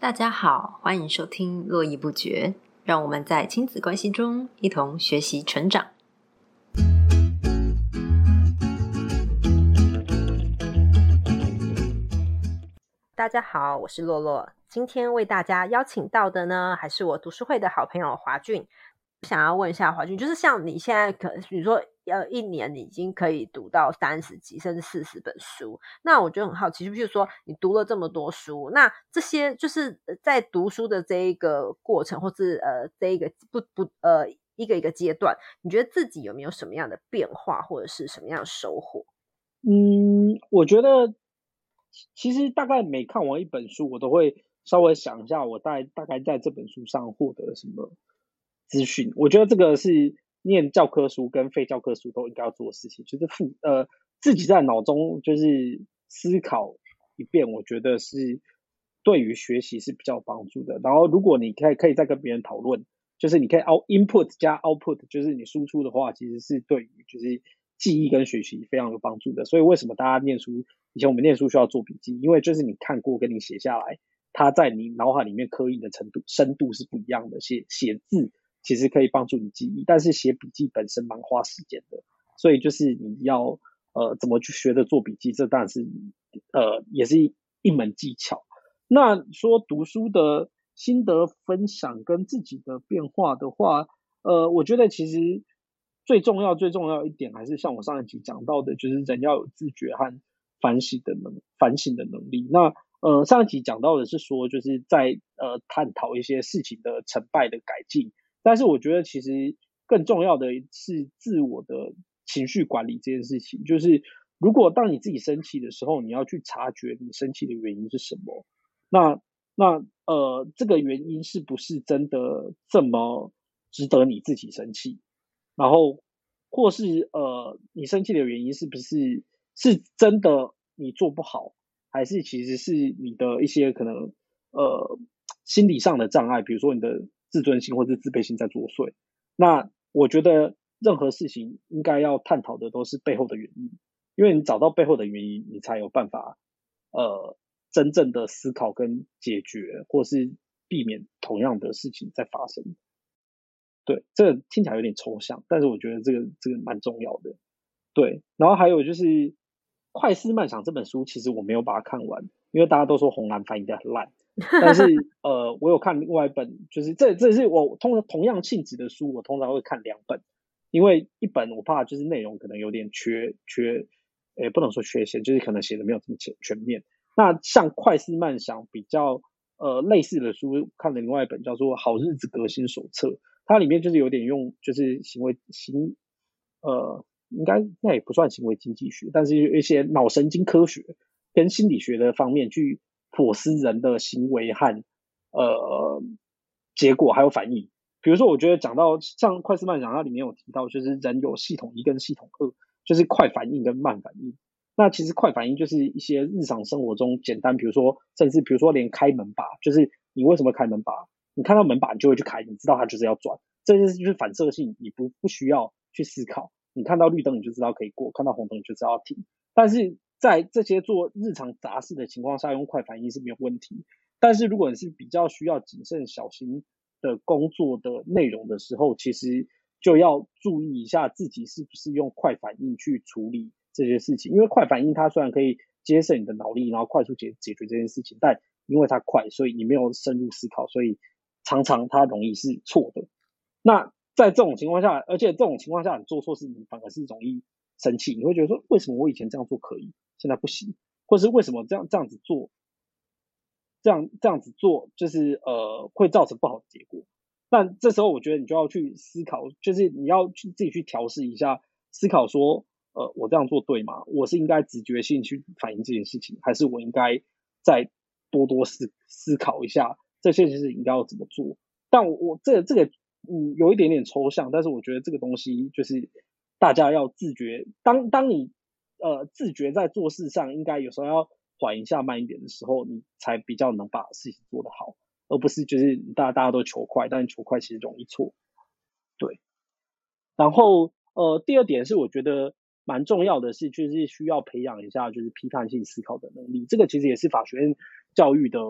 大家好，欢迎收听络绎不绝，让我们在亲子关系中一同学习成长。大家好，我是洛洛，今天为大家邀请到的呢，还是我读书会的好朋友华俊。想要问一下华俊，就是像你现在可，比如说。呃，一年你已经可以读到三十几甚至四十本书，那我觉得很好奇，就是说你读了这么多书，那这些就是在读书的这一个过程，或是呃这一个不不呃一个一个阶段，你觉得自己有没有什么样的变化，或者是什么样的收获？嗯，我觉得其实大概每看完一本书，我都会稍微想一下，我大大概在这本书上获得了什么资讯。我觉得这个是。念教科书跟非教科书都应该要做的事情，就是复呃自己在脑中就是思考一遍，我觉得是对于学习是比较有帮助的。然后如果你可以可以再跟别人讨论，就是你可以 out input 加 output，就是你输出的话，其实是对于就是记忆跟学习非常有帮助的。所以为什么大家念书以前我们念书需要做笔记？因为就是你看过跟你写下来，它在你脑海里面刻印的程度深度是不一样的。写写字。其实可以帮助你记忆，但是写笔记本身蛮花时间的，所以就是你要呃怎么去学着做笔记，这当然是呃也是一一门技巧。那说读书的心得分享跟自己的变化的话，呃，我觉得其实最重要最重要一点还是像我上一集讲到的，就是人要有自觉和反省的能反省的能力。那呃上一集讲到的是说，就是在呃探讨一些事情的成败的改进。但是我觉得，其实更重要的是自我的情绪管理这件事情。就是如果当你自己生气的时候，你要去察觉你生气的原因是什么。那那呃，这个原因是不是真的这么值得你自己生气？然后或是呃，你生气的原因是不是是真的你做不好，还是其实是你的一些可能呃心理上的障碍，比如说你的。自尊心或者自卑心在作祟，那我觉得任何事情应该要探讨的都是背后的原因，因为你找到背后的原因，你才有办法呃真正的思考跟解决，或是避免同样的事情再发生。对，这听起来有点抽象，但是我觉得这个这个蛮重要的。对，然后还有就是《快思慢想》这本书，其实我没有把它看完，因为大家都说红蓝翻译的很烂。但是 呃，我有看另外一本，就是这这是我通常同样性质的书，我通常会看两本，因为一本我怕就是内容可能有点缺缺，也不能说缺陷，就是可能写的没有这么全全面。那像快思慢想比较呃类似的书，看了另外一本叫做《好日子革新手册》，它里面就是有点用就是行为行呃应该那也不算行为经济学，但是有一些脑神经科学跟心理学的方面去。剖析人的行为和呃结果还有反应，比如说，我觉得讲到像快思慢想，它里面有提到，就是人有系统一跟系统二，就是快反应跟慢反应。那其实快反应就是一些日常生活中简单，比如说，甚至比如说连开门把，就是你为什么开门把？你看到门把你就会去开，你知道它就是要转，这件事就是反射性，你不不需要去思考。你看到绿灯你就知道可以过，看到红灯你就知道要停。但是在这些做日常杂事的情况下，用快反应是没有问题。但是如果你是比较需要谨慎小心的工作的内容的时候，其实就要注意一下自己是不是用快反应去处理这些事情。因为快反应它虽然可以节省你的脑力，然后快速解解决这件事情，但因为它快，所以你没有深入思考，所以常常它容易是错的。那在这种情况下，而且这种情况下你做错事，你反而是容易生气。你会觉得说，为什么我以前这样做可以？现在不行，或是为什么这样这样子做，这样这样子做就是呃会造成不好的结果。那这时候我觉得你就要去思考，就是你要去自己去调试一下，思考说呃我这样做对吗？我是应该直觉性去反映这件事情，还是我应该再多多思思考一下这些事情应该要怎么做？但我我这这个嗯有一点点抽象，但是我觉得这个东西就是大家要自觉，当当你。呃，自觉在做事上应该有时候要缓一下、慢一点的时候，你才比较能把事情做得好，而不是就是大家大家都求快，但是求快其实容易错。对。然后呃，第二点是我觉得蛮重要的是，就是需要培养一下就是批判性思考的能力。这个其实也是法学院教育的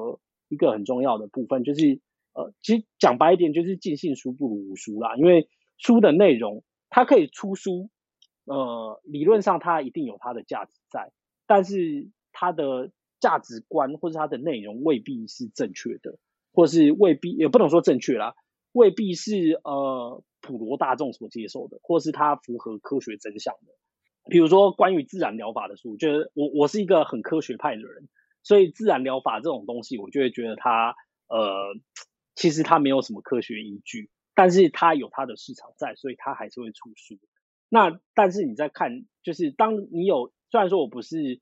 一个很重要的部分，就是呃，其实讲白一点，就是尽信书不如无书啦。因为书的内容，它可以出书，呃，理论上它一定有它的价值在，但是它的价值观或者它的内容未必是正确的，或是未必也不能说正确啦，未必是呃普罗大众所接受的，或是它符合科学真相的。比如说关于自然疗法的书，就是我我是一个很科学派的人，所以自然疗法这种东西，我就会觉得它呃，其实它没有什么科学依据，但是它有它的市场在，所以它还是会出书。那但是你在看，就是当你有，虽然说我不是。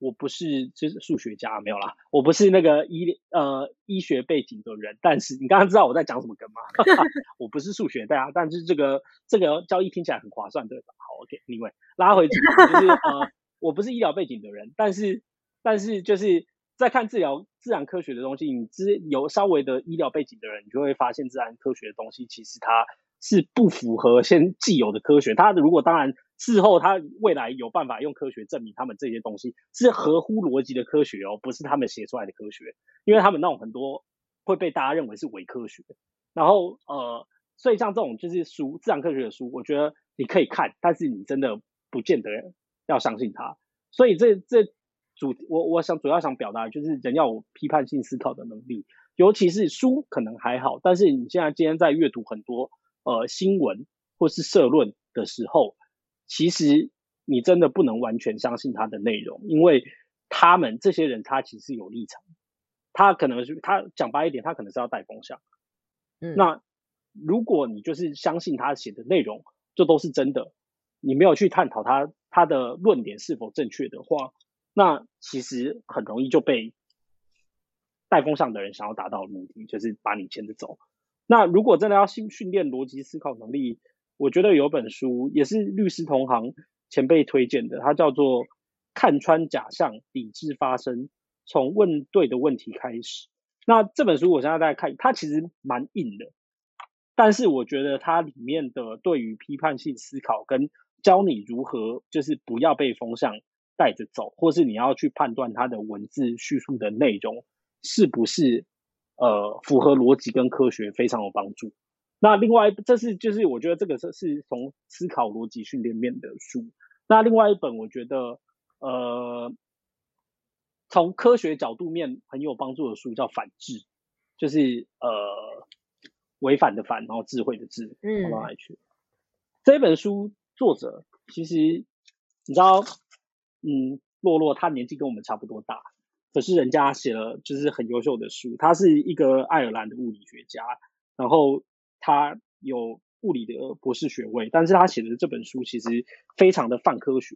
我不是就是数学家没有啦，我不是那个医呃医学背景的人，但是你刚刚知道我在讲什么梗吗？我不是数学家，但是这个这个交易听起来很划算，对吧？好，OK，另外拉回主题，就是呃，我不是医疗背景的人，但是但是就是在看治疗自然科学的东西，你知有稍微的医疗背景的人，你就会发现自然科学的东西其实它是不符合现既有的科学，它如果当然。事后，他未来有办法用科学证明他们这些东西是合乎逻辑的科学哦，不是他们写出来的科学，因为他们那种很多会被大家认为是伪科学。然后，呃，所以像这种就是书，自然科学的书，我觉得你可以看，但是你真的不见得要相信它。所以，这这主我我想主要想表达就是人要有批判性思考的能力，尤其是书可能还好，但是你现在今天在阅读很多呃新闻或是社论的时候。其实你真的不能完全相信他的内容，因为他们这些人他其实有立场，他可能是他讲白一点，他可能是要带风向。嗯，那如果你就是相信他写的内容，这都是真的，你没有去探讨他他的论点是否正确的话，那其实很容易就被带风向的人想要达到的目的，就是把你牵着走。那如果真的要训训练逻辑思考能力，我觉得有本书也是律师同行前辈推荐的，它叫做《看穿假象，理智发声：从问对的问题开始》。那这本书我现在在看，它其实蛮硬的，但是我觉得它里面的对于批判性思考跟教你如何就是不要被风向带着走，或是你要去判断它的文字叙述的内容是不是呃符合逻辑跟科学，非常有帮助。那另外，这是就是我觉得这个是是从思考逻辑训练面的书。那另外一本，我觉得呃，从科学角度面很有帮助的书叫《反智》，就是呃违反的反，然后智慧的智，跑到哪里去？这本书作者其实你知道，嗯，洛洛他年纪跟我们差不多大，可是人家写了就是很优秀的书。他是一个爱尔兰的物理学家，然后。他有物理的博士学位，但是他写的这本书其实非常的泛科学，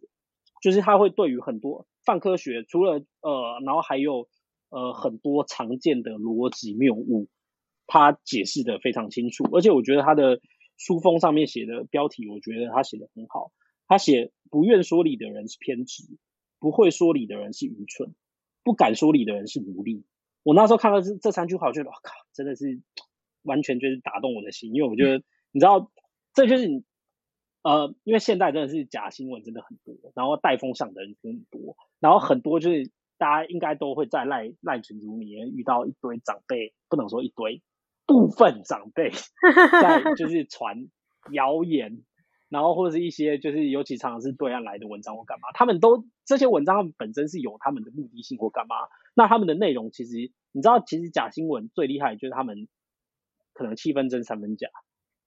就是他会对于很多泛科学，除了呃，然后还有呃很多常见的逻辑谬误，他解释的非常清楚。而且我觉得他的书封上面写的标题，我觉得他写的很好。他写不愿说理的人是偏执，不会说理的人是愚蠢，不敢说理的人是奴隶。我那时候看到这这三句话，我觉得我靠，真的是。完全就是打动我的心，因为我觉得你知道，这就是你呃，因为现在真的是假新闻真的很多，然后带风向的人很多，然后很多就是大家应该都会在赖赖群组里面遇到一堆长辈，不能说一堆，部分长辈 在就是传谣言，然后或者是一些就是尤其常常是对岸来的文章或干嘛，他们都这些文章本身是有他们的目的性或干嘛，那他们的内容其实你知道，其实假新闻最厉害就是他们。可能七分真三分假，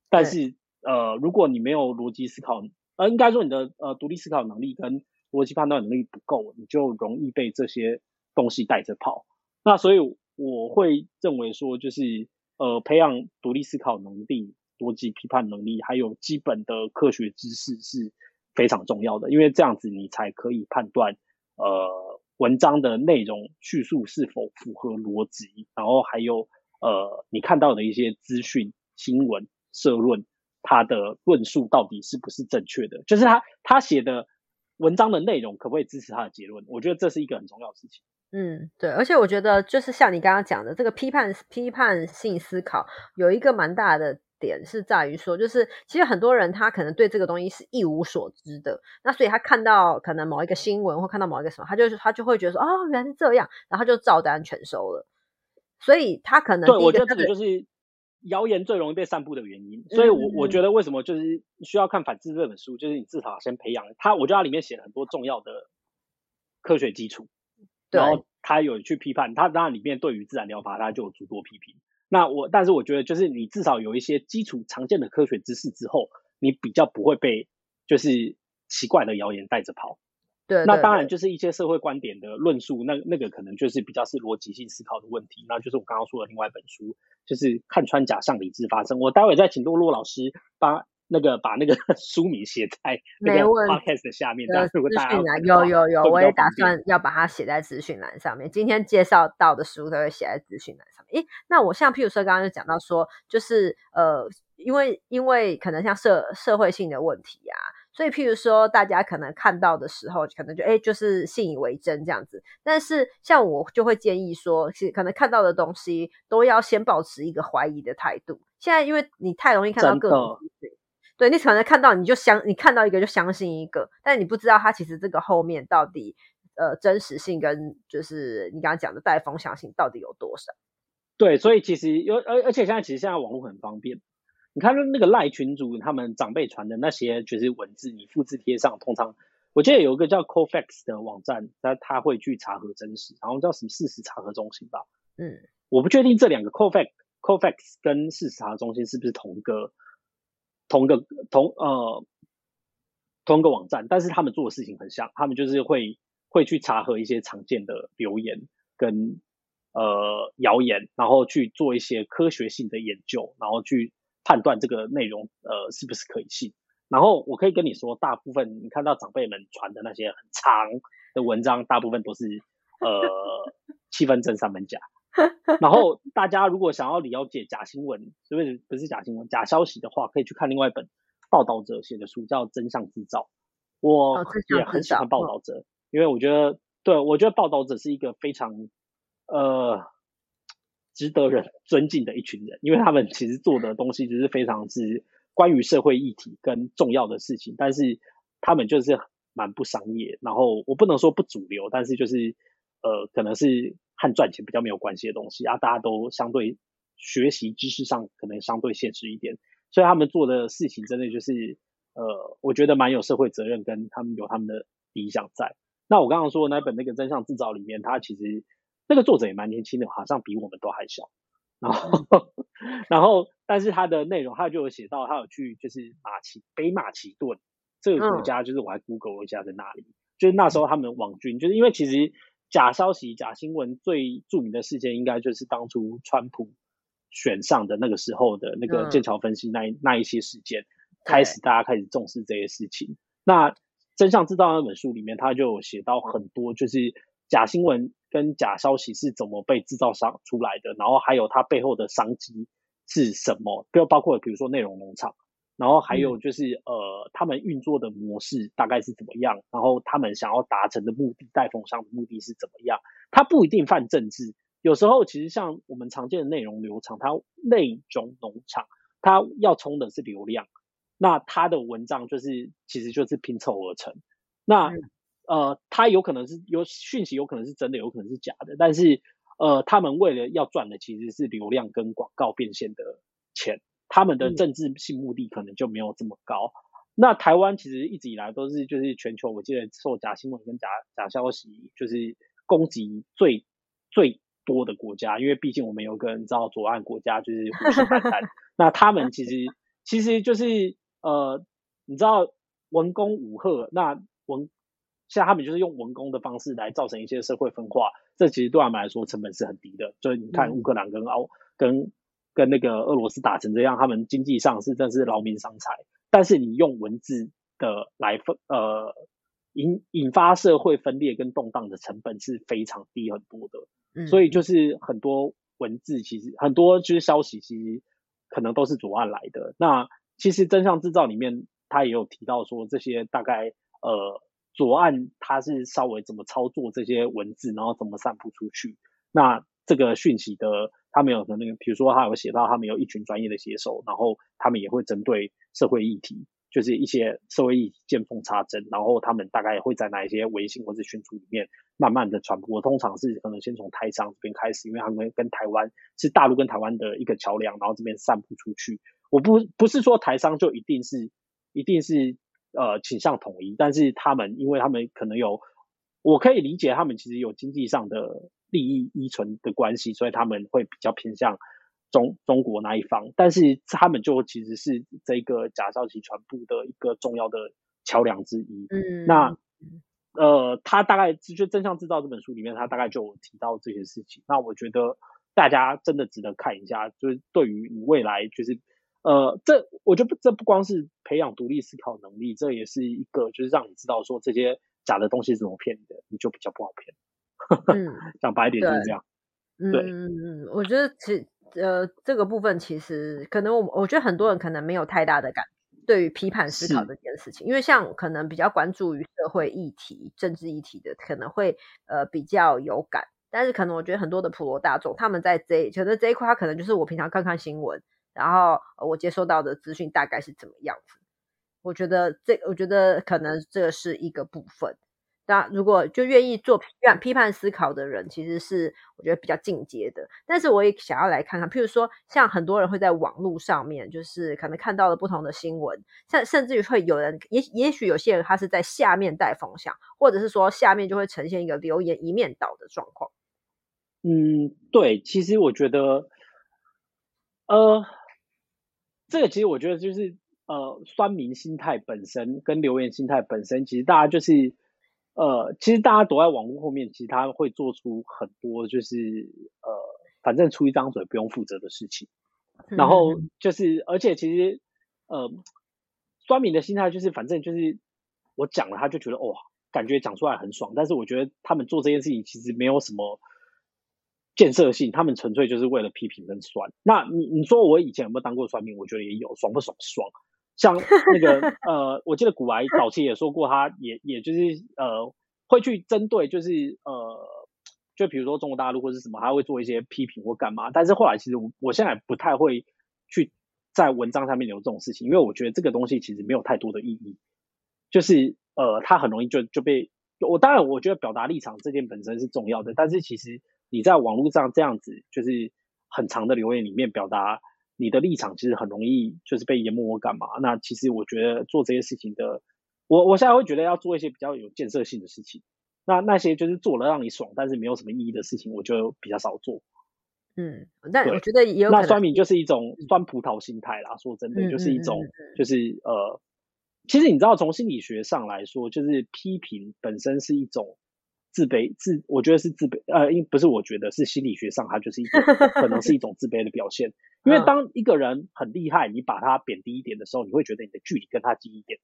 但是呃，如果你没有逻辑思考，呃，应该说你的呃独立思考能力跟逻辑判断能力不够，你就容易被这些东西带着跑。那所以我会认为说，就是呃，培养独立思考能力、逻辑批判能力，还有基本的科学知识是非常重要的，因为这样子你才可以判断呃文章的内容叙述是否符合逻辑，然后还有。呃，你看到的一些资讯、新闻、社论，他的论述到底是不是正确的？就是他他写的文章的内容可不可以支持他的结论？我觉得这是一个很重要的事情。嗯，对，而且我觉得就是像你刚刚讲的这个批判批判性思考，有一个蛮大的点是在于说，就是其实很多人他可能对这个东西是一无所知的，那所以他看到可能某一个新闻或看到某一个什么，他就是他就会觉得说，哦，原来是这样，然后就照单全收了。所以他可能对我觉得这个就是谣言最容易被散布的原因。所以我我觉得为什么就是需要看反智这本书，就是你至少先培养他。我觉得它里面写了很多重要的科学基础，然后他有去批判，他当然里面对于自然疗法他就有诸多批评。那我但是我觉得就是你至少有一些基础常见的科学知识之后，你比较不会被就是奇怪的谣言带着跑。对，那当然就是一些社会观点的论述，那那个可能就是比较是逻辑性思考的问题。那就是我刚刚说的另外一本书，就是看穿假象，理智发生。我待会再请洛洛老师把那个把那个 书名写在那个 podcast 的下面，这样如果大家有有有，我也打算要把它写在资讯栏上面。今天介绍到的书都会写在资讯栏那我像譬如说刚刚就讲到说，就是呃，因为因为可能像社社会性的问题啊。所以，譬如说，大家可能看到的时候，可能就哎，就是信以为真这样子。但是，像我就会建议说，其实可能看到的东西都要先保持一个怀疑的态度。现在，因为你太容易看到各种资讯，对你可能看到你就相，你看到一个就相信一个，但你不知道它其实这个后面到底呃真实性跟就是你刚刚讲的带风向性到底有多少？对，所以其实有而而且现在其实现在网络很方便。你看那个赖群主，他们长辈传的那些就是文字，你复制贴上，通常我记得有一个叫 Cofacts 的网站，他他会去查核真实，然后叫什么事实查核中心吧。嗯，我不确定这两个 Cofact Cofacts 跟事实查核中心是不是同个同个同呃同一个网站，但是他们做的事情很像，他们就是会会去查核一些常见的留言跟呃谣言，然后去做一些科学性的研究，然后去。判断这个内容呃是不是可以信，然后我可以跟你说，大部分你看到长辈们传的那些很长的文章，大部分都是呃七分真三分假。然后大家如果想要了解假新闻，不是不是假新闻，假消息的话，可以去看另外一本报道者写的书，叫《真相制造》。我也很喜欢报道者，因为我觉得，对我觉得报道者是一个非常呃。值得人尊敬的一群人，因为他们其实做的东西就是非常是关于社会议题跟重要的事情，但是他们就是蛮不商业，然后我不能说不主流，但是就是呃，可能是和赚钱比较没有关系的东西啊，大家都相对学习知识上可能相对现实一点，所以他们做的事情真的就是呃，我觉得蛮有社会责任，跟他们有他们的理想在。那我刚刚说的那本那个真相制造里面，它其实。那个作者也蛮年轻的，好像比我们都还小。然后，然后，但是他的内容，他就有写到，他有去就是马其北马其顿这个国家，就是我还 Google 一下在那里。就是那时候他们网军，就是因为其实假消息、假新闻最著名的事件，应该就是当初川普选上的那个时候的那个剑桥分析那那一些事件，开始大家开始重视这些事情。那真相知道那本书里面，他就写到很多就是假新闻。跟假消息是怎么被制造商出来的，然后还有它背后的商机是什么？就包括比如说内容农场，然后还有就是呃他们运作的模式大概是怎么样，然后他们想要达成的目的，带风向的目的是怎么样？它不一定犯政治，有时候其实像我们常见的内容流场，它内容农场，它要冲的是流量，那它的文章就是其实就是拼凑而成，那。呃，他有可能是有讯息，有可能是真的，有可能是假的。但是，呃，他们为了要赚的其实是流量跟广告变现的钱，他们的政治性目的可能就没有这么高。那台湾其实一直以来都是就是全球，我记得受假新闻跟假假消息就是攻击最最多的国家，因为毕竟我们有个人知道左岸国家就是虎视眈眈。那他们其实其实就是呃，你知道文攻武赫，那文。像他们就是用文工的方式来造成一些社会分化，这其实对他们来说成本是很低的。所以你看乌克兰跟奥跟跟那个俄罗斯打成这样，他们经济上是真是劳民伤财。但是你用文字的来分呃引引发社会分裂跟动荡的成本是非常低很多的。所以就是很多文字其实很多就是消息其实可能都是左岸来的。那其实真相制造里面他也有提到说这些大概呃。左岸他是稍微怎么操作这些文字，然后怎么散布出去？那这个讯息的他们有的那个，比如说他有写到他们有一群专业的写手，然后他们也会针对社会议题就是一些社会议题见缝插针，然后他们大概会在哪一些微信或者群组里面慢慢的传播。通常是可能先从台商这边开始，因为他们跟台湾是大陆跟台湾的一个桥梁，然后这边散布出去。我不不是说台商就一定是一定是呃倾向统一，但是他们因为他们可能有，我可以理解他们其实有经济上的利益依存的关系，所以他们会比较偏向。中中国那一方，但是他们就其实是这个假消息传播的一个重要的桥梁之一。嗯，那呃，他大概就《真相制造》这本书里面，他大概就有提到这些事情。那我觉得大家真的值得看一下，就是对于你未来，就是呃，这我觉得这不光是培养独立思考能力，这也是一个就是让你知道说这些假的东西是怎么骗你的，你就比较不好骗。嗯，讲白点就是这样。对，嗯嗯，我觉得其。呃，这个部分其实可能我我觉得很多人可能没有太大的感对于批判思考这件事情，因为像可能比较关注于社会议题、政治议题的，可能会呃比较有感。但是可能我觉得很多的普罗大众，他们在这觉得这一块，他可能就是我平常看看新闻，然后我接收到的资讯大概是怎么样子。我觉得这我觉得可能这是一个部分。那如果就愿意做批判批判思考的人，其实是我觉得比较进阶的。但是我也想要来看看，譬如说，像很多人会在网络上面，就是可能看到了不同的新闻，甚甚至于会有人，也也许有些人他是在下面带风向，或者是说下面就会呈现一个留言一面倒的状况。嗯，对，其实我觉得，呃，这个其实我觉得就是呃，酸民心态本身跟留言心态本身，其实大家就是。呃，其实大家躲在网络后面，其实他会做出很多就是呃，反正出一张嘴不用负责的事情。然后就是，而且其实呃，酸民的心态就是，反正就是我讲了，他就觉得哇，感觉讲出来很爽。但是我觉得他们做这件事情其实没有什么建设性，他们纯粹就是为了批评跟酸。那你你说我以前有没有当过酸民？我觉得也有，爽不爽？爽。像那个 呃，我记得古埃早期也说过，他也也就是呃，会去针对就是呃，就比如说中国大陆或是什么，他会做一些批评或干嘛。但是后来其实我我现在不太会去在文章上面留这种事情，因为我觉得这个东西其实没有太多的意义，就是呃，他很容易就就被我当然我觉得表达立场这件本身是重要的，但是其实你在网络上这样子就是很长的留言里面表达。你的立场其实很容易就是被淹没或干嘛？那其实我觉得做这些事情的，我我现在会觉得要做一些比较有建设性的事情。那那些就是做了让你爽，但是没有什么意义的事情，我就比较少做。嗯，那我觉得也有那酸民就是一种酸葡萄心态啦。说真的，就是一种就是呃，其实你知道从心理学上来说，就是批评本身是一种。自卑自，我觉得是自卑，呃，因不是我觉得是心理学上，它就是一种可能是一种自卑的表现。因为当一个人很厉害，你把他贬低一点的时候，你会觉得你的距离跟他近一点，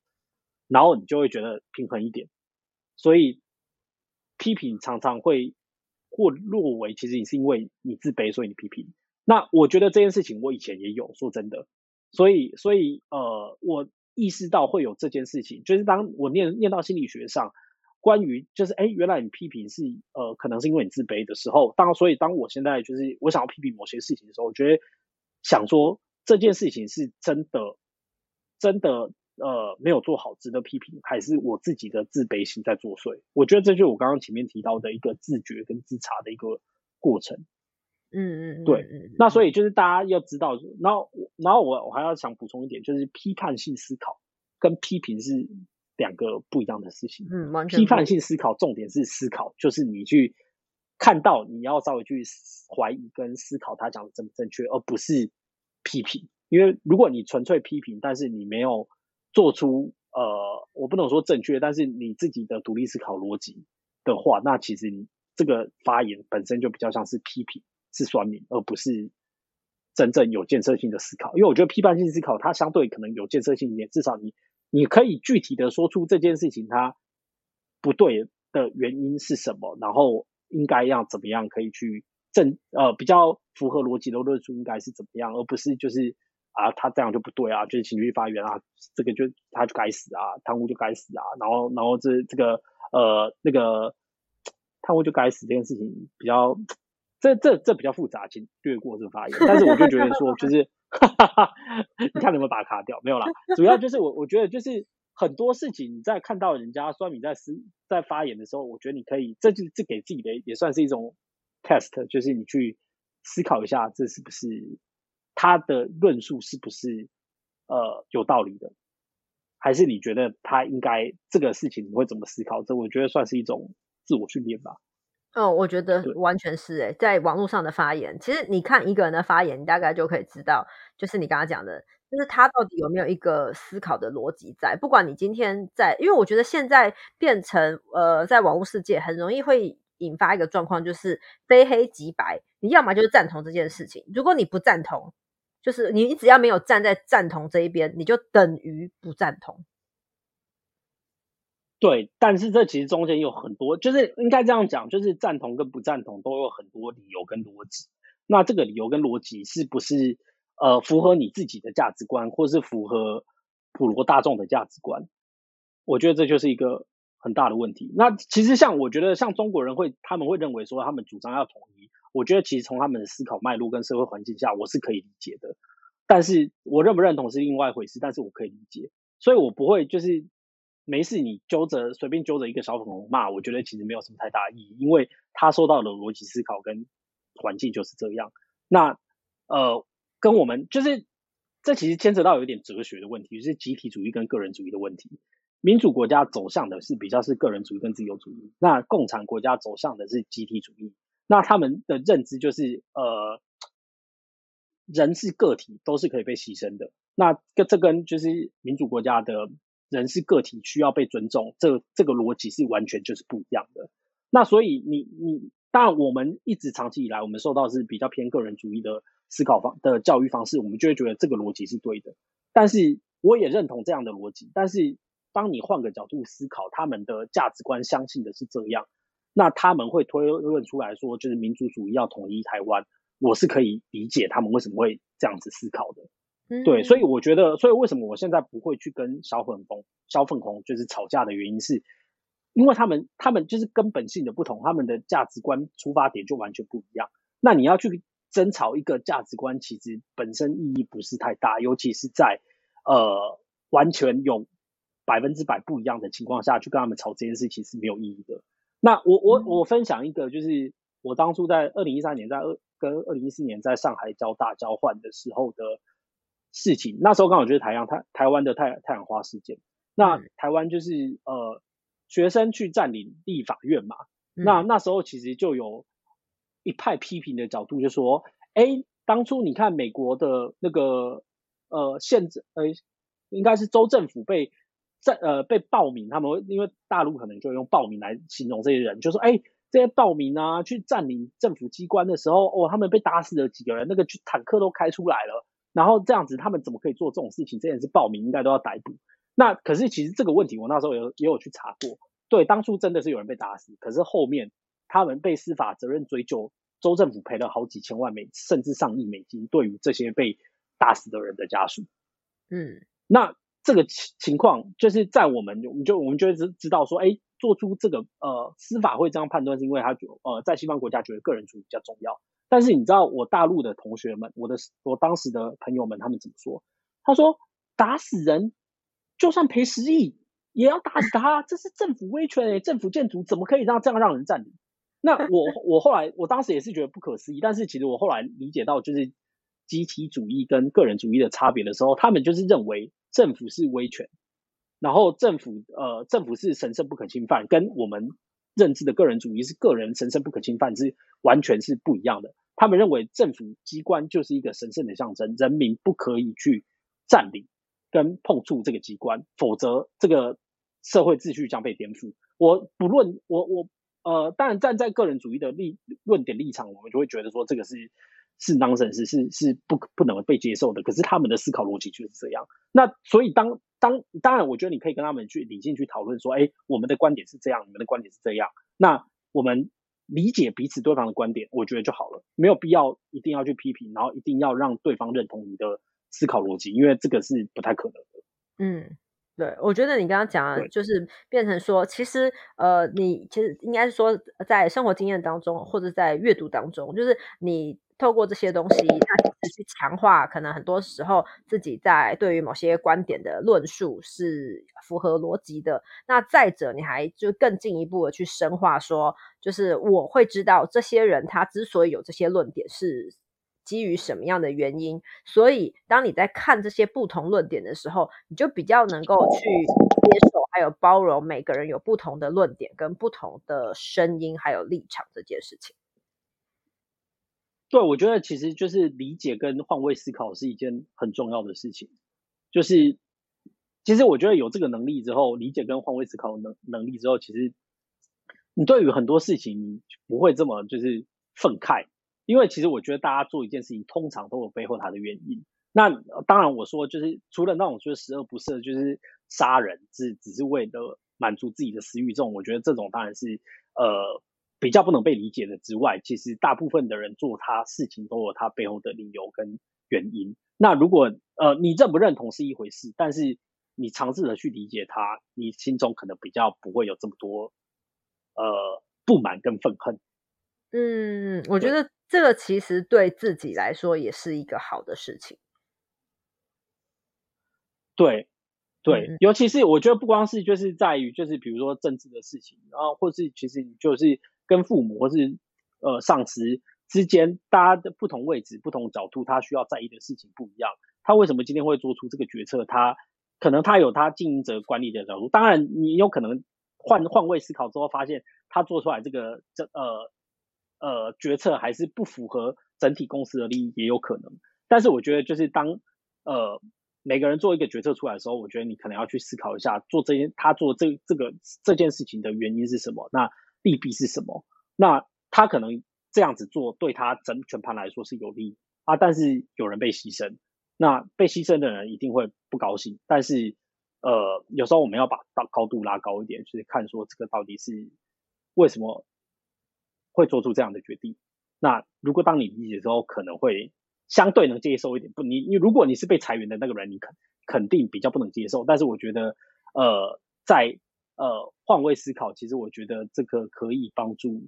然后你就会觉得平衡一点。所以批评常常会或落为，其实你是因为你自卑，所以你批评。那我觉得这件事情我以前也有，说真的。所以，所以呃，我意识到会有这件事情，就是当我念念到心理学上。关于就是哎，原来你批评是呃，可能是因为你自卑的时候，当所以当我现在就是我想要批评某些事情的时候，我觉得想说这件事情是真的真的呃没有做好值得批评，还是我自己的自卑心在作祟？我觉得这就是我刚刚前面提到的一个自觉跟自查的一个过程。嗯嗯，对。那所以就是大家要知道，然后然后我我还要想补充一点，就是批判性思考跟批评是。两个不一样的事情。嗯，批判性思考重点是思考，就是你去看到，你要稍微去怀疑跟思考他讲的正不正确，而不是批评。因为如果你纯粹批评，但是你没有做出呃，我不能说正确，但是你自己的独立思考逻辑的话，那其实你这个发言本身就比较像是批评，是酸民，而不是真正有建设性的思考。因为我觉得批判性思考它相对可能有建设性一点，至少你。你可以具体的说出这件事情它不对的原因是什么，然后应该要怎么样可以去正呃比较符合逻辑的论述应该是怎么样，而不是就是啊他这样就不对啊，就是情绪发言啊，这个就他就该死啊，贪污就该死啊，然后然后这这个呃那个贪污就该死这件事情比较这这这比较复杂，请略过这个发言。但是我就觉得说，就是哈哈哈你看有没有把它卡掉？没有啦，主要就是我我觉得就是很多事情你在看到人家酸民在思在发言的时候，我觉得你可以这就是给自己的也算是一种 test，就是你去思考一下这是不是他的论述是不是呃有道理的，还是你觉得他应该这个事情你会怎么思考？这我觉得算是一种自我训练吧。嗯，我觉得完全是诶，在网络上的发言，其实你看一个人的发言，你大概就可以知道，就是你刚刚讲的，就是他到底有没有一个思考的逻辑在。不管你今天在，因为我觉得现在变成呃，在网络世界很容易会引发一个状况，就是非黑即白，你要么就是赞同这件事情，如果你不赞同，就是你只要没有站在赞同这一边，你就等于不赞同。对，但是这其实中间有很多，就是应该这样讲，就是赞同跟不赞同都有很多理由跟逻辑。那这个理由跟逻辑是不是呃符合你自己的价值观，或是符合普罗大众的价值观？我觉得这就是一个很大的问题。那其实像我觉得像中国人会他们会认为说他们主张要统一，我觉得其实从他们的思考脉络跟社会环境下，我是可以理解的。但是我认不认同是另外一回事，但是我可以理解，所以我不会就是。没事，你揪着随便揪着一个小粉红骂，我觉得其实没有什么太大意义，因为他说到的逻辑思考跟环境就是这样。那呃，跟我们就是这其实牵扯到有一点哲学的问题，就是集体主义跟个人主义的问题。民主国家走向的是比较是个人主义跟自由主义，那共产国家走向的是集体主义。那他们的认知就是呃，人是个体，都是可以被牺牲的。那跟这跟就是民主国家的。人是个体，需要被尊重，这这个逻辑是完全就是不一样的。那所以你你，当然我们一直长期以来，我们受到是比较偏个人主义的思考方的教育方式，我们就会觉得这个逻辑是对的。但是我也认同这样的逻辑。但是当你换个角度思考，他们的价值观相信的是这样，那他们会推论出来说，就是民族主义要统一台湾，我是可以理解他们为什么会这样子思考的。对，所以我觉得，所以为什么我现在不会去跟小粉红、小粉红就是吵架的原因是，因为他们他们就是根本性的不同，他们的价值观出发点就完全不一样。那你要去争吵一个价值观，其实本身意义不是太大，尤其是在呃完全有百分之百不一样的情况下去跟他们吵这件事，情是没有意义的。那我我我分享一个，就是我当初在二零一三年在二跟二零一四年在上海交大交换的时候的。事情。那时候刚好就是台阳台台湾的太太阳花事件，那台湾就是呃学生去占领立法院嘛，那那时候其实就有一派批评的角度，就说，哎，当初你看美国的那个呃县政呃应该是州政府被在呃被暴民，他们因为大陆可能就用暴民来形容这些人，就说，哎，这些暴民啊去占领政府机关的时候，哦，他们被打死了几个人，那个坦克都开出来了。然后这样子，他们怎么可以做这种事情？这件事报名应该都要逮捕。那可是其实这个问题，我那时候有也有去查过。对，当初真的是有人被打死，可是后面他们被司法责任追究，州政府赔了好几千万美，甚至上亿美金，对于这些被打死的人的家属。嗯，那这个情情况就是在我们，我们就我们就知知道说，哎，做出这个呃司法会这样判断，是因为他觉呃在西方国家觉得个人主义比较重要。但是你知道我大陆的同学们，我的我当时的朋友们，他们怎么说？他说打死人，就算赔十亿，也要打死他。这是政府威权诶，政府建筑怎么可以让这样让人占领？那我 我后来我当时也是觉得不可思议。但是其实我后来理解到，就是集体主义跟个人主义的差别的时候，他们就是认为政府是威权，然后政府呃政府是神圣不可侵犯，跟我们认知的个人主义是个人神圣不可侵犯是完全是不一样的。他们认为政府机关就是一个神圣的象征，人民不可以去占领跟碰触这个机关，否则这个社会秩序将被颠覆。我不论我我呃，当然站在个人主义的立论点立场，我们就会觉得说这个是是当真实是是不不能被接受的。可是他们的思考逻辑就是这样。那所以当当当然，我觉得你可以跟他们去理性去讨论说，哎，我们的观点是这样，你们的观点是这样。那我们。理解彼此对方的观点，我觉得就好了，没有必要一定要去批评，然后一定要让对方认同你的思考逻辑，因为这个是不太可能的。嗯，对，我觉得你刚刚讲就是变成说，其实呃，你其实应该是说在生活经验当中，或者在阅读当中，就是你透过这些东西，那去强化可能很多时候自己在对于某些观点的论述是符合逻辑的。那再者，你还就更进一步的去深化，说就是我会知道这些人他之所以有这些论点是。基于什么样的原因？所以，当你在看这些不同论点的时候，你就比较能够去接受，还有包容每个人有不同的论点跟不同的声音，还有立场这件事情。对，我觉得其实就是理解跟换位思考是一件很重要的事情。就是，其实我觉得有这个能力之后，理解跟换位思考能能力之后，其实你对于很多事情你不会这么就是愤慨。因为其实我觉得大家做一件事情，通常都有背后它的原因。那当然我说就是除了那种就是十恶不赦，就是杀人只只是为了满足自己的私欲这种，我觉得这种当然是呃比较不能被理解的之外，其实大部分的人做他事情都有他背后的理由跟原因。那如果呃你认不认同是一回事，但是你尝试着去理解他，你心中可能比较不会有这么多呃不满跟愤恨。嗯，我觉得这个其实对自己来说也是一个好的事情。对，对，尤其是我觉得不光是就是在于就是比如说政治的事情，然后或是其实你就是跟父母或是呃上司之间，大家的不同位置、不同角度，他需要在意的事情不一样。他为什么今天会做出这个决策？他可能他有他经营者管理的角度。当然，你有可能换换位思考之后，发现他做出来这个这呃。呃，决策还是不符合整体公司的利益，也有可能。但是我觉得，就是当呃每个人做一个决策出来的时候，我觉得你可能要去思考一下，做这件他做这这个这件事情的原因是什么，那利弊是什么？那他可能这样子做对他整全盘来说是有利啊，但是有人被牺牲，那被牺牲的人一定会不高兴。但是呃，有时候我们要把高高度拉高一点，去看说这个到底是为什么。会做出这样的决定。那如果当你理解之后，可能会相对能接受一点。不，你你如果你是被裁员的那个人，你肯肯定比较不能接受。但是我觉得，呃，在呃换位思考，其实我觉得这个可以帮助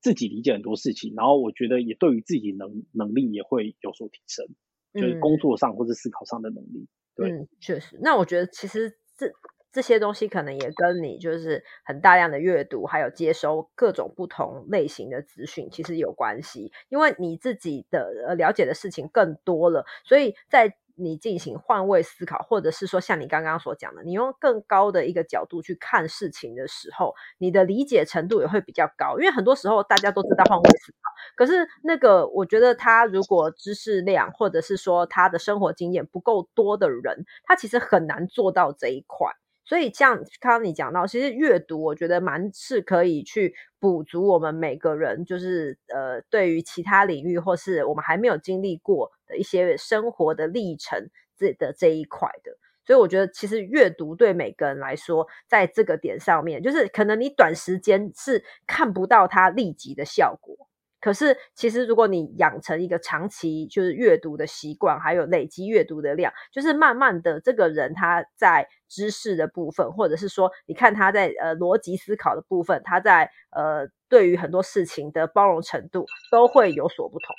自己理解很多事情。然后我觉得也对于自己能能力也会有所提升，就是工作上或者思考上的能力。对，确实。那我觉得其实这。这些东西可能也跟你就是很大量的阅读，还有接收各种不同类型的资讯，其实有关系。因为你自己的呃了解的事情更多了，所以在你进行换位思考，或者是说像你刚刚所讲的，你用更高的一个角度去看事情的时候，你的理解程度也会比较高。因为很多时候大家都知道换位思考，可是那个我觉得他如果知识量或者是说他的生活经验不够多的人，他其实很难做到这一块。所以，像刚刚你讲到，其实阅读，我觉得蛮是可以去补足我们每个人，就是呃，对于其他领域或是我们还没有经历过的一些生活的历程这的这一块的。所以，我觉得其实阅读对每个人来说，在这个点上面，就是可能你短时间是看不到它立即的效果。可是，其实如果你养成一个长期就是阅读的习惯，还有累积阅读的量，就是慢慢的，这个人他在知识的部分，或者是说，你看他在呃逻辑思考的部分，他在呃对于很多事情的包容程度都会有所不同。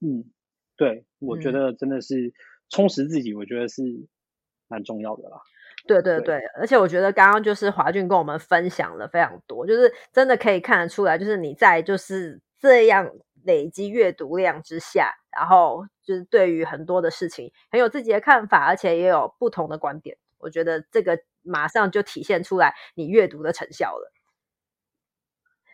嗯，对，我觉得真的是充实自己，我觉得是蛮重要的啦。对对对，而且我觉得刚刚就是华俊跟我们分享了非常多，就是真的可以看得出来，就是你在就是这样累积阅读量之下，然后就是对于很多的事情很有自己的看法，而且也有不同的观点。我觉得这个马上就体现出来你阅读的成效了。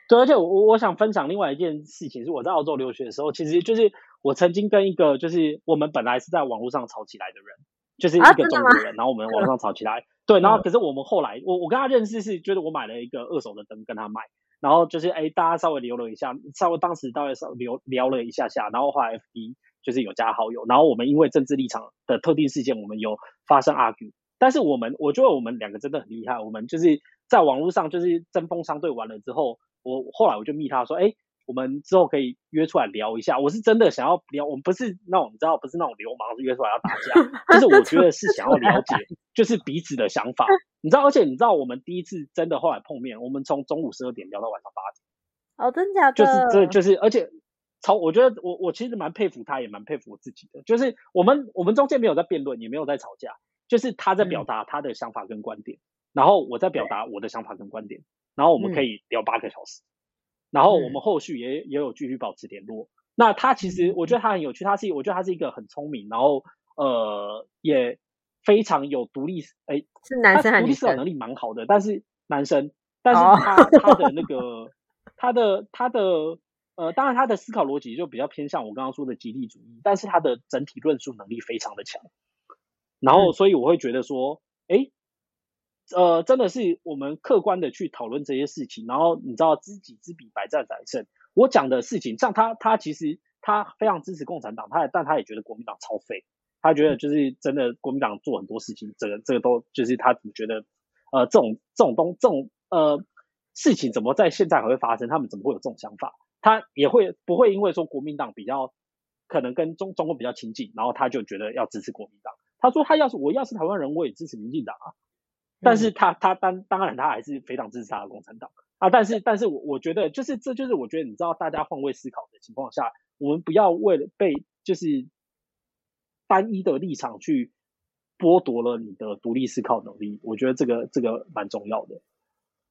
对，而且我我想分享另外一件事情，是我在澳洲留学的时候，其实就是我曾经跟一个就是我们本来是在网络上吵起来的人。就是一个中国人，然后我们网上吵起来，对，然后可是我们后来，我我跟他认识是，就是我买了一个二手的灯跟他卖，然后就是哎，大家稍微聊了一下，稍微当时大概稍聊聊了一下下，然后后来 FB 就是有加好友，然后我们因为政治立场的特定事件，我们有发生 argue，但是我们我觉得我们两个真的很厉害，我们就是在网络上就是针锋相对完了之后，我后来我就密他说，哎。我们之后可以约出来聊一下。我是真的想要聊，我们不是那种你知道，不是那种流氓，是约出来要打架。就是我觉得是想要了解，就是彼此的想法。你知道，而且你知道，我们第一次真的后来碰面，我们从中午十二点聊到晚上八点。哦，真假的？就是这，就是而且超，我觉得我我其实蛮佩服他，也蛮佩服我自己的。就是我们我们中间没有在辩论，也没有在吵架，就是他在表达他的想法跟观点，然后我在表达我的想法跟观点，然后我们可以聊八个小时，然后我们后续也也有继续保持联络。那他其实我觉得他很有趣，他是我觉得他是一个很聪明，然后呃也非常有独立，哎，是男生还是独立？思考能力蛮好的，但是男生，但是他、他的那个他的他的呃，当然他的思考逻辑就比较偏向我刚刚说的集体主义，但是他的整体论述能力非常的强。然后，所以我会觉得说，哎，呃，真的是我们客观的去讨论这些事情，然后你知道知己知彼，百战百胜。我讲的事情，像他，他其实他非常支持共产党，他也但他也觉得国民党超废，他觉得就是真的国民党做很多事情，这个这个都就是他觉得，呃，这种这种东这种呃事情怎么在现在还会发生？他们怎么会有这种想法？他也会不会因为说国民党比较可能跟中中国比较亲近，然后他就觉得要支持国民党？他说他要是我要是台湾人，我也支持民进党啊。但是他他当当然他还是非常支持他的共产党啊。但是但是我我觉得就是这就是我觉得你知道大家换位思考的情况下，我们不要为了被就是单一的立场去剥夺了你的独立思考能力。我觉得这个这个蛮重要的。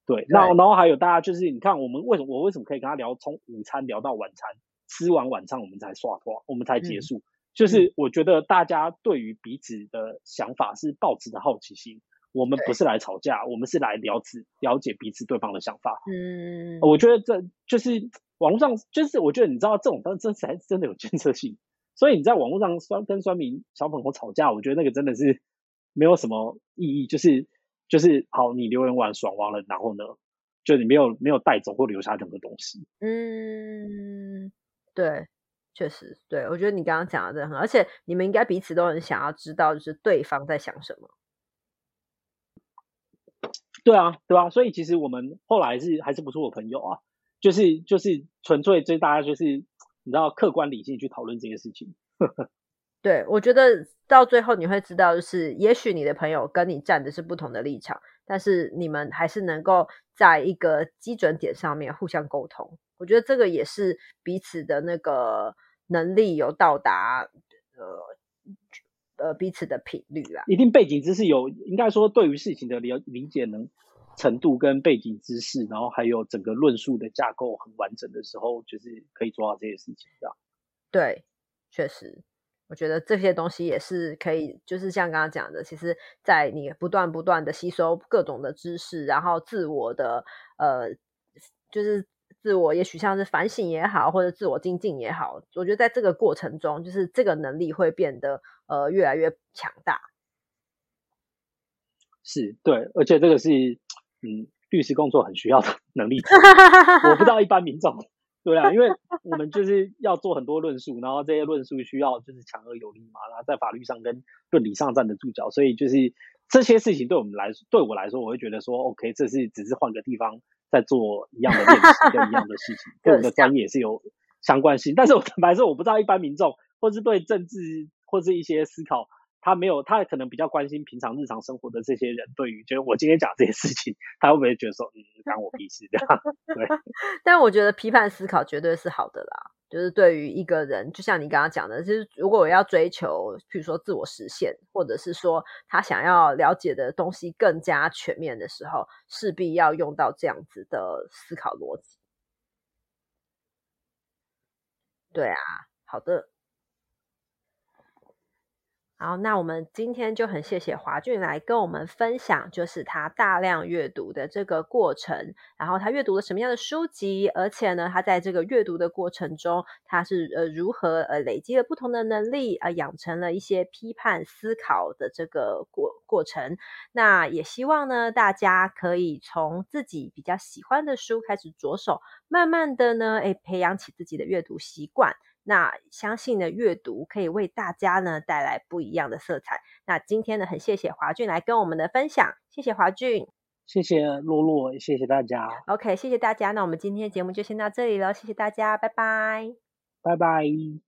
对，那然后还有大家就是你看我们为什么我为什么可以跟他聊从午餐聊到晚餐，吃完晚餐我们才刷刷我们才结束。就是我觉得大家对于彼此的想法是抱持的好奇心，我们不是来吵架，我们是来了解了解彼此对方的想法。嗯，我觉得这就是网络上，就是我觉得你知道这种但真真才真的有建设性，所以你在网络上酸跟酸民小粉红吵架，我觉得那个真的是没有什么意义，就是就是好，你留言完爽完了，然后呢，就你没有没有带走或留下任何东西。嗯，对。确实，对我觉得你刚刚讲的真的很，而且你们应该彼此都很想要知道，就是对方在想什么。对啊，对啊，所以其实我们后来是还是不错的朋友啊，就是就是纯粹就大家就是你知道客观理性去讨论这些事情。对，我觉得到最后你会知道，就是也许你的朋友跟你站的是不同的立场，但是你们还是能够在一个基准点上面互相沟通。我觉得这个也是彼此的那个能力有到达呃呃彼此的频率啊，一定背景知识有，应该说对于事情的理理解能程度跟背景知识，然后还有整个论述的架构很完整的时候，就是可以做到这些事情，这样。对，确实，我觉得这些东西也是可以，就是像刚刚讲的，其实，在你不断不断的吸收各种的知识，然后自我的呃，就是。自我也许像是反省也好，或者自我精进也好，我觉得在这个过程中，就是这个能力会变得呃越来越强大。是对，而且这个是嗯，律师工作很需要的 能力。我不知道一般民众对啊，因为我们就是要做很多论述，然后这些论述需要就是强而有力嘛，然后在法律上跟论理上站得住脚，所以就是这些事情对我们来对我来说，我会觉得说 OK，这是只是换个地方。在做一样的练习跟一样的事情，跟我的专业是有相关性。但是我坦白说，我不知道一般民众或是对政治或是一些思考，他没有，他可能比较关心平常日常生活的这些人，对于就是我今天讲这些事情，他会不会觉得说，嗯，关我屁事这样？对。但我觉得批判思考绝对是好的啦。就是对于一个人，就像你刚刚讲的，就是如果我要追求，比如说自我实现，或者是说他想要了解的东西更加全面的时候，势必要用到这样子的思考逻辑。对啊，好的。好，那我们今天就很谢谢华俊来跟我们分享，就是他大量阅读的这个过程，然后他阅读了什么样的书籍，而且呢，他在这个阅读的过程中，他是呃如何呃累积了不同的能力，呃养成了一些批判思考的这个过过程。那也希望呢，大家可以从自己比较喜欢的书开始着手，慢慢的呢，诶培养起自己的阅读习惯。那相信呢，阅读可以为大家呢带来不一样的色彩。那今天呢，很谢谢华俊来跟我们的分享，谢谢华俊，谢谢洛洛，谢谢大家。OK，谢谢大家。那我们今天的节目就先到这里了，谢谢大家，拜拜，拜拜。